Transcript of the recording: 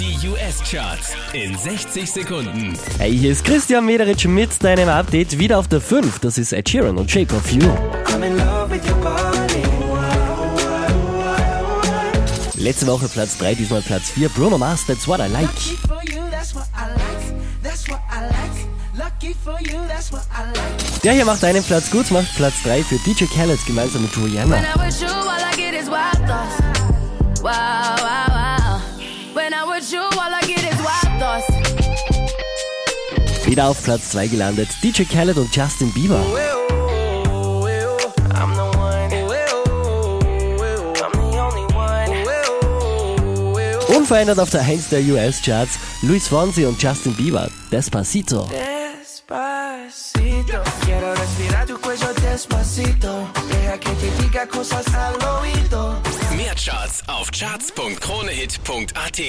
Die US-Charts in 60 Sekunden. Hey, hier ist Christian Mederitsch mit deinem Update wieder auf der 5. Das ist Ed Sheeran und Shape of You. I'm in love with your body. Letzte Woche Platz 3, diesmal Platz 4. Bruno Mars, That's What I Like. Lucky for you, that's what I like. That's what I like. Lucky for you, that's what I like. Der hier macht einen Platz gut, macht Platz 3 für DJ Khaled gemeinsam mit Rihanna. Wieder auf Platz 2 gelandet, DJ Khaled und Justin Bieber. I'm the one. I'm the only one. Unverändert auf der 1 der US-Charts, Luis Fonsi und Justin Bieber, Despacito. Despacito. Quiero respirar tu cuello despacito. Deja que te diga cosas al oído. Mehr Charts auf charts.kronehit.at.